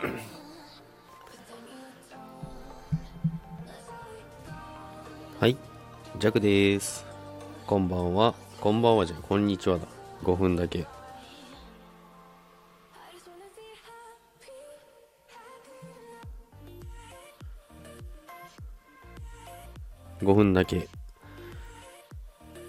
はい、ジャクです。こんばんは。こんばんはじゃこんにちはだ。5分だけ。5分だけ。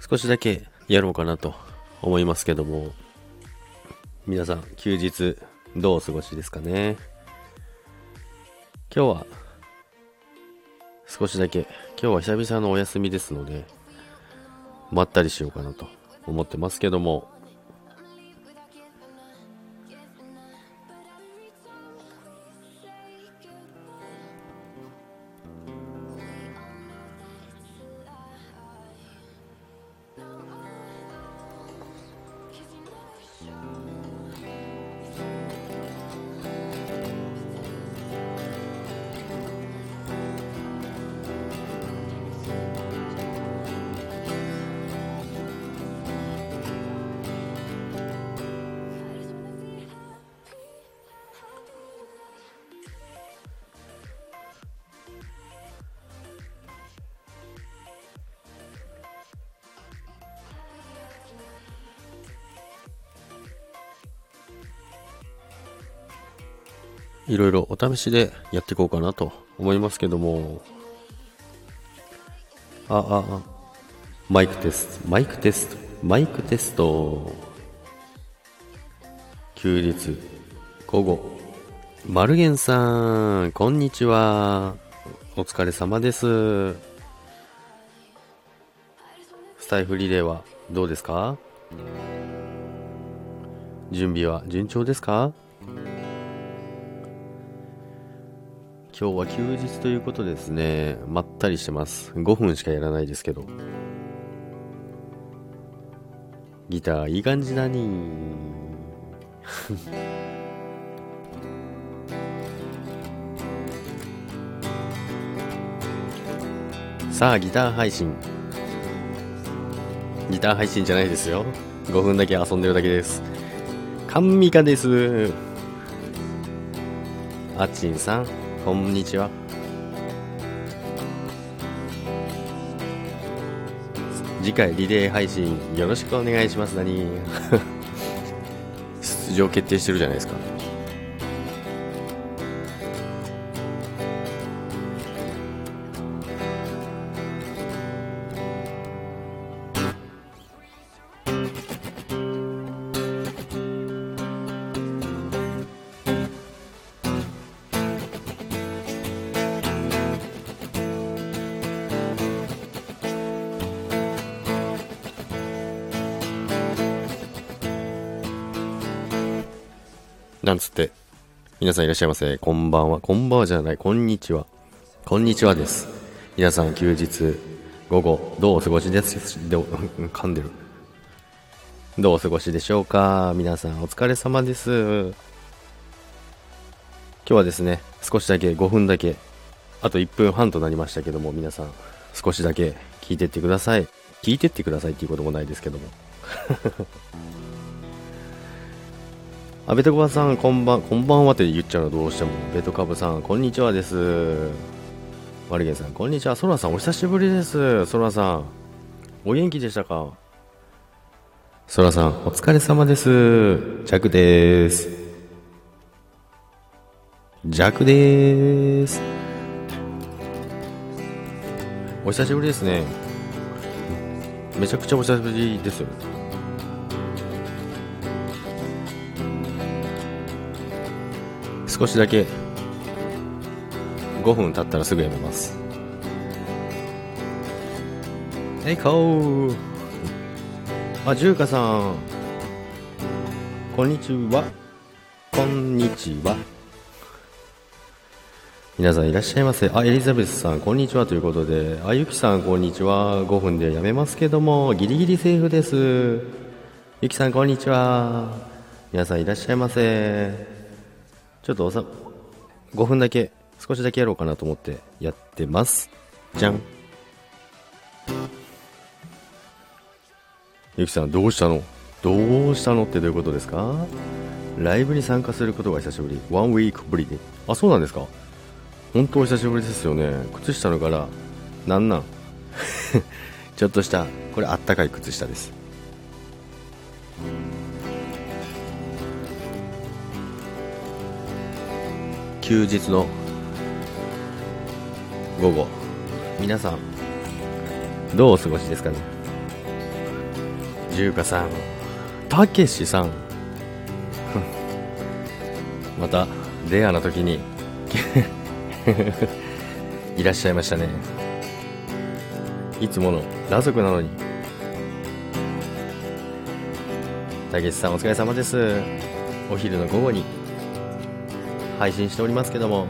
少しだけやろうかなと思いますけども。皆さん、休日どうお過ごしですかね？今日は少しだけ、今日は久々のお休みですので、まったりしようかなと思ってますけども、いろいろお試しでやっていこうかなと思いますけども、あ、あ、あ、マイクテスト、マイクテスト、マイクテスト。休日、午後。マルゲンさん、こんにちは。お疲れ様です。スタイフリレーはどうですか？準備は順調ですか？今日は休日ということですね。まったりしてます。5分しかやらないですけど。ギターいい感じだに さあ、ギター配信。ギター配信じゃないですよ。5分だけ遊んでるだけです。カンミカです。あっちんさん、こんにちは。次回リレー配信よろしくお願いします。何？出場決定してるじゃないですか。なんつって。皆さんいらっしゃいませ。こんばんは。こんばんはじゃない。こんにちは。こんにちはです。皆さん休日、午後、どうお過ごしです？で、噛んでる。どうお過ごしでしょうか？皆さんお疲れ様です。今日はですね、少しだけ5分だけ、あと1分半となりましたけども、皆さん少しだけ聞いてってください。聞いてってくださいっていうこともないですけども。あ、ベトコバさん、こんばん、こんばんはって言っちゃうのどうしても。ベトカブさん、こんにちはです。マルゲンさん、こんにちは。ソラさん、お久しぶりです。ソラさん、お元気でしたか？ソラさん、お疲れ様です。ジャクです。ジャクです。お久しぶりですね。めちゃくちゃお久しぶりですよ。少しだけ5分経ったらすぐやめます。えいこー。あジューカさん。こんにちは。こんにちは。皆さんいらっしゃいませ。あエリザベスさんこんにちは。ということで。あゆきさんこんにちは。5分でやめますけどもギリギリセーフです。ゆきさんこんにちは。皆さんいらっしゃいませ。ちょっとおさ、5分だけ、少しだけやろうかなと思ってやってます。じゃん。ゆきさん、どうしたの？どうしたのってどういうことですか？ライブに参加することが久しぶり。ワンウィークぶりで。あ、そうなんですか？本当お久しぶりですよね。靴下の柄、なんなん？ちょっとした、これあったかい靴下です。休日の午後、皆さん、どうお過ごしですかね？じゅうかさん、たけしさん、また、レアな時に いらっしゃいましたね。いつもの裸族なのに。たけしさんお疲れ様です。お昼の午後に配信しておりますけども。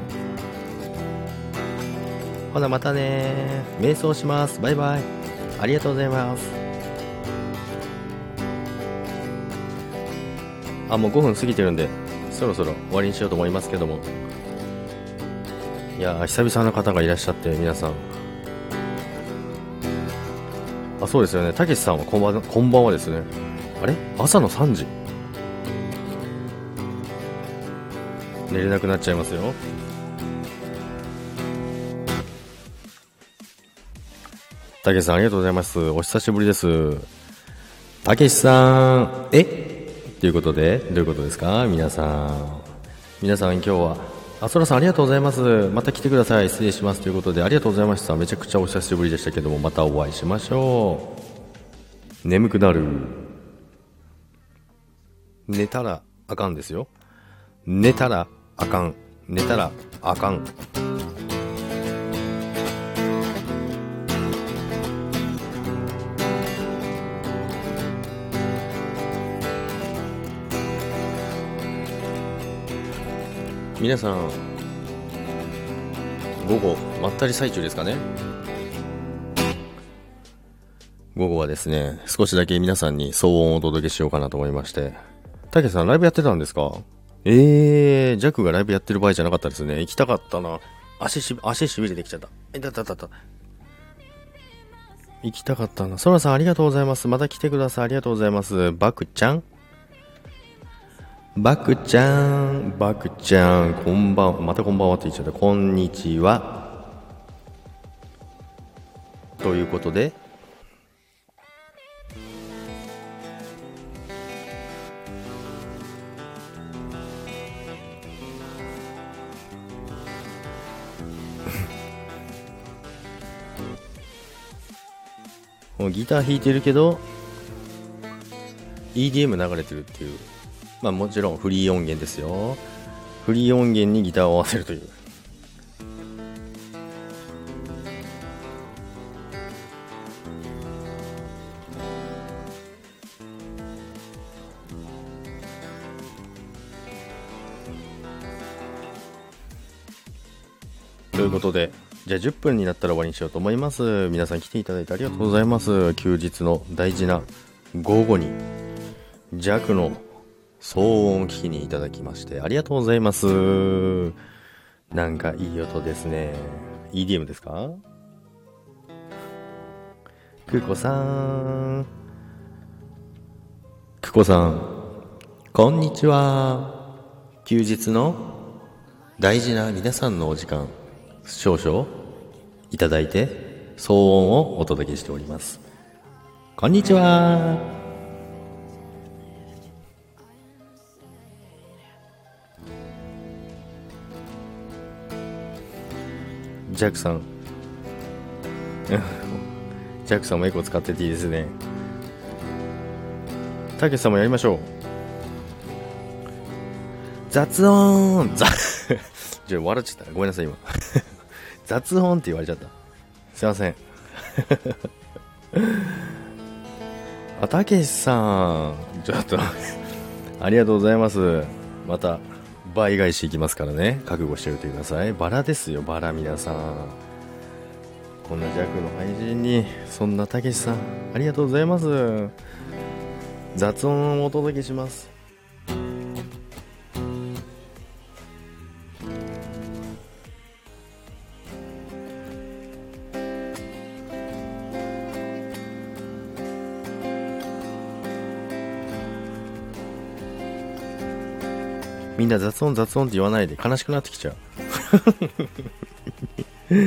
ほなまたね瞑想します。バイバイ。ありがとうございます。あ、もう5分過ぎてるんで、そろそろ終わりにしようと思いますけども。いや久々の方がいらっしゃって、皆さん。あ、そうですよね。たけしさんはこんばんこんばんはですね。あれ？朝の3時寝れなくなっちゃいますよ。たけしさんありがとうございます。お久しぶりです。たけしさん、え？ということで、どういうことですか？皆さん。皆さん今日は、あそらさんありがとうございます。また来てください。失礼します。ということで、ありがとうございました。めちゃくちゃお久しぶりでしたけども、またお会いしましょう。眠くなる。寝たらあかんですよ。寝たらあかん。寝たらあかん。皆さん午後まったり最中ですかね？午後はですね少しだけ皆さんに騒音をお届けしようかなと思いましてたけさんライブやってたんですか？えー、ジャックがライブやってる場合じゃなかったですね行きたかったな足し足しびれてきちゃったえだっただった行きたかったな。ソラさんありがとうございます。また来てください。ありがとうございます。バクちゃんバクちゃん、バクちゃん、こんばん、またこんばんはって言っちゃった。こんにちは。ということで、もうギター弾いてるけど EDM 流れてるっていう。まあもちろんフリー音源ですよ。フリー音源にギターを合わせるという。10分になったら終わりにしようと思います。皆さん来ていただいてありがとうございます。休日の大事な午後に弱の騒音を聞きにいただきましてありがとうございます。なんかいい音ですね。EDM ですか？くこさん。くこさん。こんにちは。休日の大事な皆さんのお時間、少々いただいて、騒音をお届けしております。こんにちは。ジャックさん。ジャックさんもエコ使ってていいですね。たけしさんもやりましょう。雑音雑、じゃ笑っちゃった。ごめんなさい、今。雑音って言われちゃった。すいません。あ、たけしさん。ちょっとありがとうございます。また。倍返しいきますからね覚悟しておいてくださいバラですよバラ皆さんこんな弱の配信にそんなたけしさんありがとうございます雑音をお届けしますみんな雑音雑音って言わないで悲しくなってきちゃう。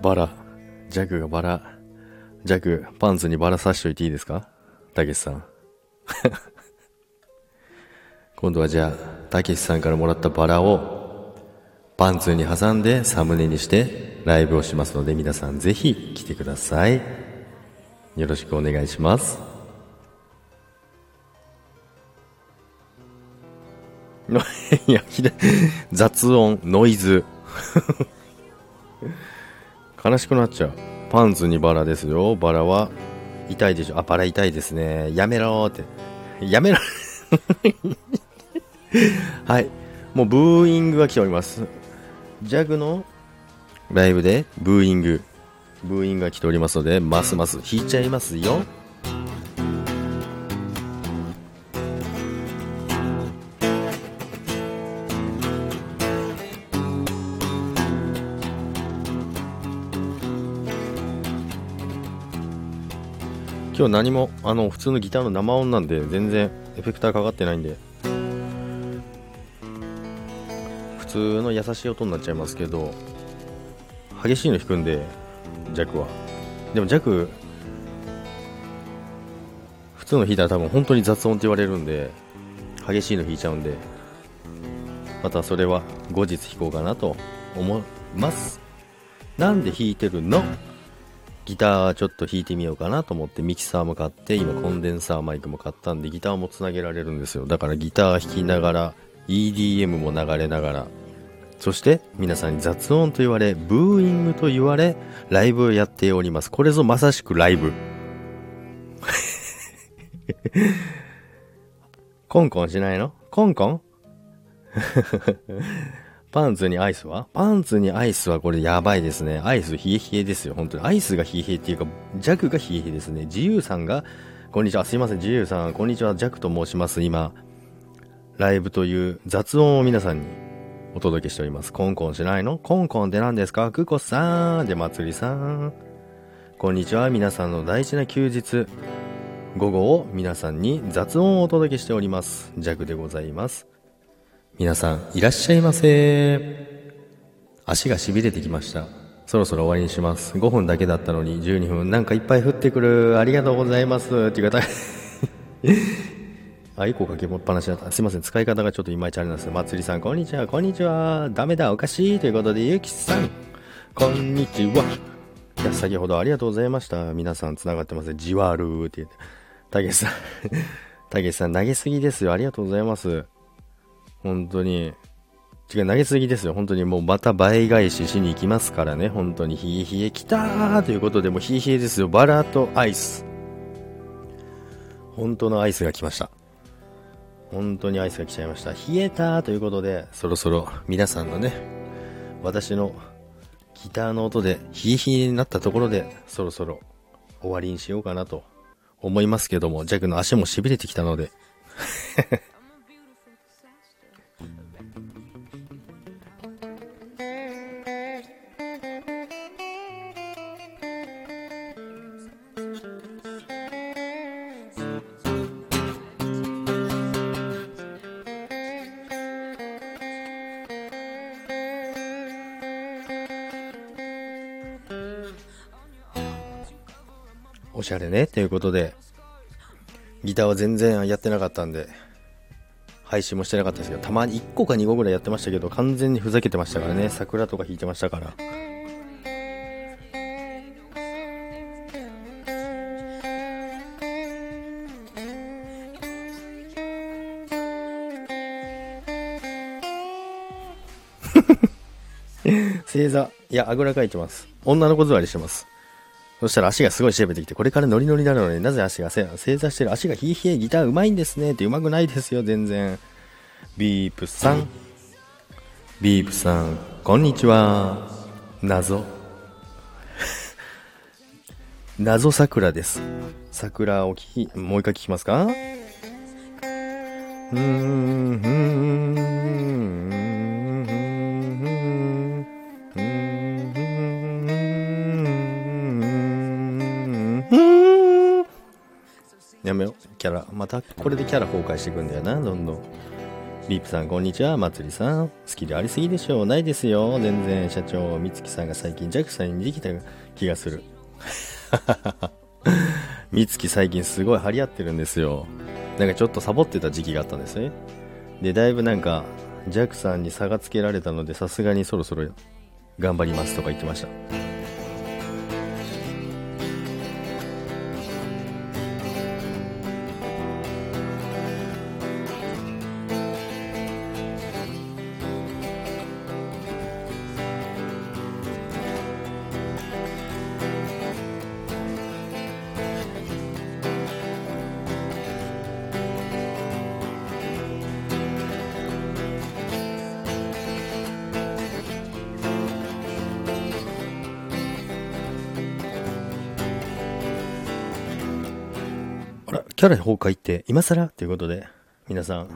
バラ。ジャグがバラ。ジャグ、パンツにバラ刺しといていいですか？たけしさん。今度はじゃあ、たけしさんからもらったバラをパンツに挟んでサムネにしてライブをしますので皆さんぜひ来てください。よろしくお願いします。いや、雑音、ノイズ。悲しくなっちゃう。パンツにバラですよ。バラは痛いでしょ。あ、バラ痛いですね。やめろーって。やめろ はい。もうブーイングが来ております。ジャグのライブでブーイング、ブーイングが来ておりますので、ますます弾いちゃいますよ。今日何もあの普通のギターの生音なんで全然エフェクターかかってないんで。普通の優しい音になっちゃいますけど激しいの弾くんで弱は。でも弱普通の弾いたら多分本当に雑音って言われるんで激しいの弾いちゃうんでまたそれは後日弾こうかなと思います。なんで弾いてるの？ギターちょっと弾いてみようかなと思ってミキサーも買って今コンデンサーマイクも買ったんでギターもつなげられるんですよ。だからギター弾きながら EDM も流れながら。そして皆さんに雑音と言われブーイングと言われライブをやっております。これぞまさしくライブ。コンコンしないの？コンコン？パンツにアイスは？パンツにアイスはこれやばいですね。アイス冷え冷えですよ、本当に。アイスが冷え冷えっていうか、ジャクが冷え冷えですね。自由さんが、こんにちは。すいません、自由さん。こんにちは、ジャクと申します。今、ライブという雑音を皆さんにお届けしております。コンコンしないの？コンコンって何ですか？クコさん。で、まつりさん。こんにちは。皆さんの大事な休日。午後を皆さんに雑音をお届けしております。ジャクでございます。皆さん、いらっしゃいませ。足が痺れてきました。そろそろ終わりにします。5分だけだったのに12分。なんかいっぱい降ってくる。ありがとうございます。っていう方、あ、1個かけっぱなしだった。すいません。使い方がちょっといまいちあれなんです。まつりさん、こんにちは。こんにちは。ダメだ、おかしい。ということで、ゆきさん、こんにちは。いや、先ほどありがとうございました。皆さん繋がってます。じわるーって言って。たけしさん、たけしさん投げすぎですよ。ありがとうございます。本当に。違う、投げすぎですよ。本当にもうまた倍返ししに行きますからね。本当に冷え冷え来たーということで、もう冷え冷えですよ。バラとアイス。本当のアイスが来ました。本当にアイスが来ちゃいました。冷えたーということで、そろそろ皆さんのね、私のギターの音で冷え冷えになったところで、そろそろ終わりにしようかなと思いますけども、ジャックの足も痺れてきたのでおしゃれね。ということで、ギターは全然やってなかったんで、配信もしてなかったですけど、たまに1個か2個ぐらいやってましたけど、完全にふざけてましたからね。桜とか弾いてましたから。正座。いや、あぐらかいてます。女の子座りしてます。そしたら足がすごい調べてきて、これからノリノリなのになぜ足が正座してる足がヒーヒーギターうまいんですねってうまくないですよ、全然。ビープさん。ビープさん、こんにちは。謎。謎桜です。桜を聞き、もう一回聞きますか？うーん、ふーん。やめよ。キャラ。また、これでキャラ崩壊していくんだよな、どんどん。リープさん、こんにちは。まつりさん。スキルありすぎでしょう。ないですよ。全然、社長。みつきさんが最近、ジャックさんにできた気がする。みつき最近すごい張り合ってるんですよ。なんかちょっとサボってた時期があったんですね。で、だいぶなんか、ジャックさんに差がつけられたので、さすがにそろそろ頑張りますとか言ってました。キャラ崩壊って今更？ということで、皆さん、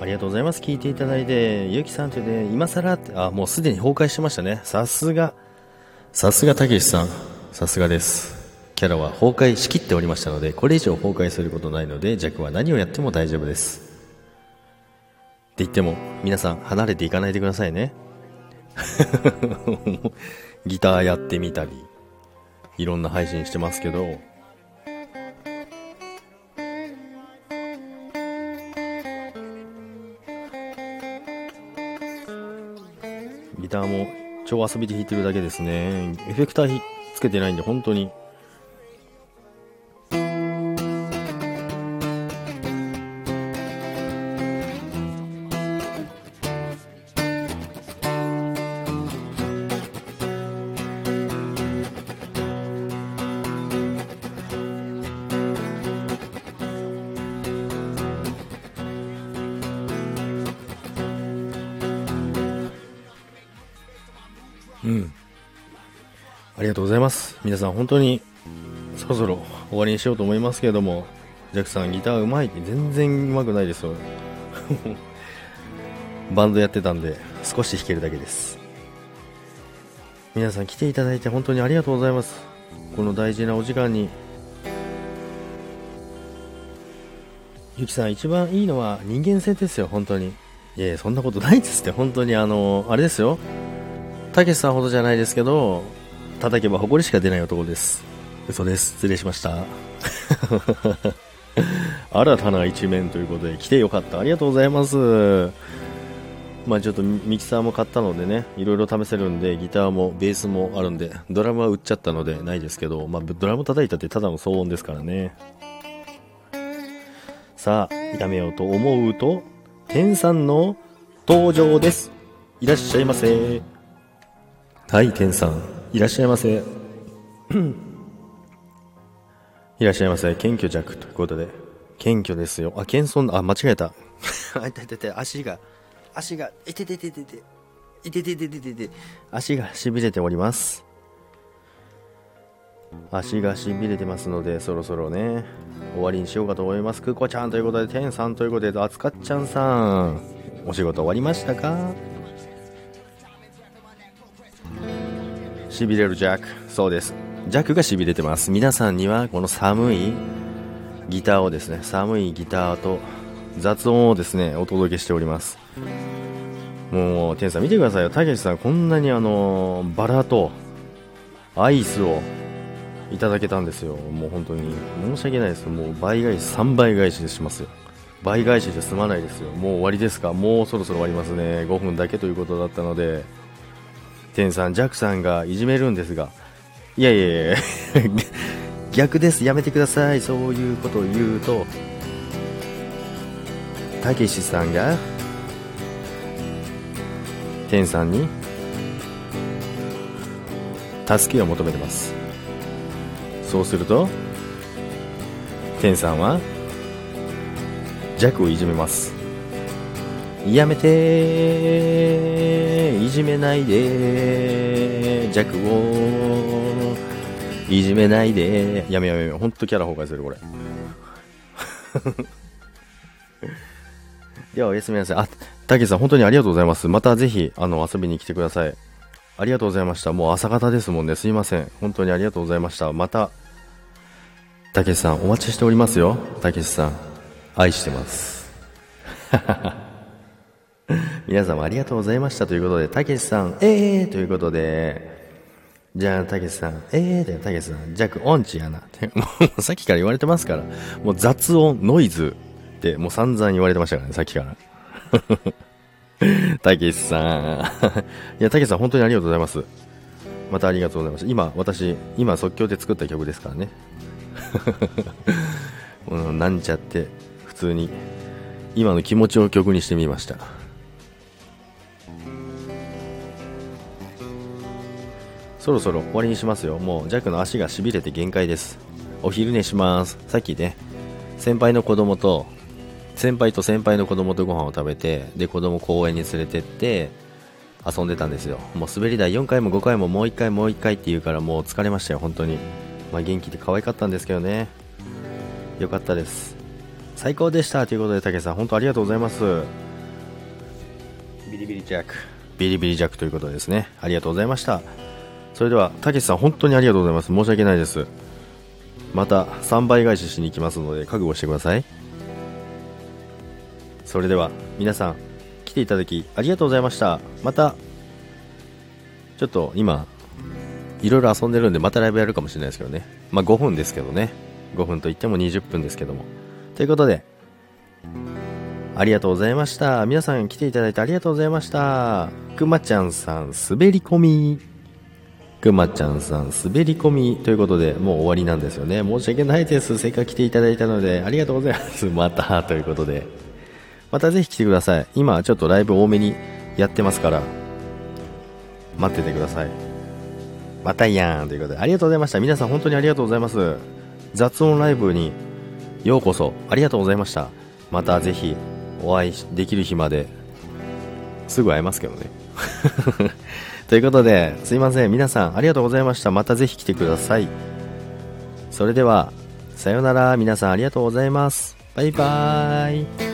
ありがとうございます。聞いていただいて、ゆうきさんとで、今更って、あ、もうすでに崩壊してましたね。さすが、さすがたけしさん。さすがです。キャラは崩壊しきっておりましたので、これ以上崩壊することないので、弱は何をやっても大丈夫です。って言っても、皆さん離れていかないでくださいね。ギターやってみたり、いろんな配信してますけど、ギターも超遊びで弾いてるだけですね。エフェクターつけてないんで、本当にさん本当にそろそろ終わりにしようと思いますけれども、ジャックさんギターうまいって全然うまくないですよ。バンドやってたんで少し弾けるだけです。皆さん来ていただいて本当にありがとうございます。この大事なお時間に。ゆきさん一番いいのは人間性ですよ、本当に。いやいや、そんなことないですって、本当にあの、あれですよ。たけしさんほどじゃないですけど、叩けば埃しか出ない男です。嘘です。失礼しました。新たな一面ということで、来てよかった。ありがとうございます。まあちょっとミキサーも買ったのでね、いろいろ試せるんで、ギターもベースもあるんで、ドラムは売っちゃったのでないですけど、まあドラム叩いたってただの騒音ですからね。さあ、やめようと思うと、天さんの登場です。いらっしゃいませ。はい、天さん。いらっしゃいませ。いらっしゃいませ。謙虚弱ということで。謙虚ですよ。あ、謙遜、あ、間違えた。あ、いたいたいた、足が、足が、いててててて、いてててててて、足が痺れております。足が痺れてますので、そろそろね、終わりにしようかと思います。くこちゃんということで、天さんということで、あつかっちゃんさん、お仕事終わりましたか？しびれるジャック。そうです。ジャックがしびれてます。皆さんにはこの寒いギターをですね、寒いギターと雑音をですね、お届けしております。もう、天さん見てくださいよ。たけしさん、こんなにあの、バラとアイスをいただけたんですよ。もう本当に申し訳ないです。もう倍返し、3倍返しでしますよ。倍返しで済まないですよ。もう終わりですか？もうそろそろ終わりますね。5分だけということだったので、天さん、ジャックさんがいじめるんですが、いやいやいや。逆です、やめてください、そういうことを言うと、たけしさんが、天さんに、助けを求めてます。そうすると、天さんは、弱をいじめます。やめていじめないで弱をいじめないでやめやめやめ。ほんとキャラ崩壊するこれ。ではおやすみなさい。あたけさん本当にありがとうございます。またぜひあの遊びに来てください。ありがとうございました。もう朝方ですもんね。すいません。本当にありがとうございました。またたけしさん、お待ちしておりますよ。たけしさん、愛してます。皆様ありがとうございましたということで、たけしさん、ええー、ということで、じゃあ、たけしさん、ええー、だよ、たけしさん、弱音痴やなって、もうさっきから言われてますから、もう雑音、ノイズってもう散々言われてましたからね、さっきから。たけしさん。いや、たけしさん、本当にありがとうございます。またありがとうございます。今、私、今即興で作った曲ですからね。うん、なんちゃって、普通に、今の気持ちを曲にしてみました。そろそろ終わりにしますよ。もう、ジャックの足がしびれて限界です。お昼寝します。さっきね、先輩の子供と、先輩と先輩の子供とご飯を食べて、で、子供公園に連れてって、遊んでたんですよ。もう滑り台4回も5回ももう1回もう1回って言うからもう疲れましたよ、本当に。まあ元気で可愛かったんですけどね。よかったです。最高でしたということで、たけさん、本当ありがとうございます。ビリビリジャック。ビリビリジャックということですね。ありがとうございました。それでは、たけしさん、本当にありがとうございます。申し訳ないです。また、3倍返ししに行きますので、覚悟してください。それでは、皆さん、来ていただき、ありがとうございました。また、ちょっと今、いろいろ遊んでるんで、またライブやるかもしれないですけどね。まあ、5分ですけどね。5分といっても20分ですけども。ということで、ありがとうございました。皆さん来ていただいてありがとうございました。くまちゃんさん、滑り込み。くまちゃんさん、滑り込みということで、もう終わりなんですよね。申し訳ないです。せっかく来ていただいたので、ありがとうございます。また、ということで。またぜひ来てください。今、ちょっとライブ多めにやってますから、待っててください。またやんということで、ありがとうございました。皆さん本当にありがとうございます。雑音ライブにようこそ、ありがとうございました。またぜひ、お会いできる日まで、すぐ会えますけどね。ということで、すいません。皆さん、ありがとうございました。またぜひ来てください。それでは、さようなら。皆さん、ありがとうございます。バイバーイ。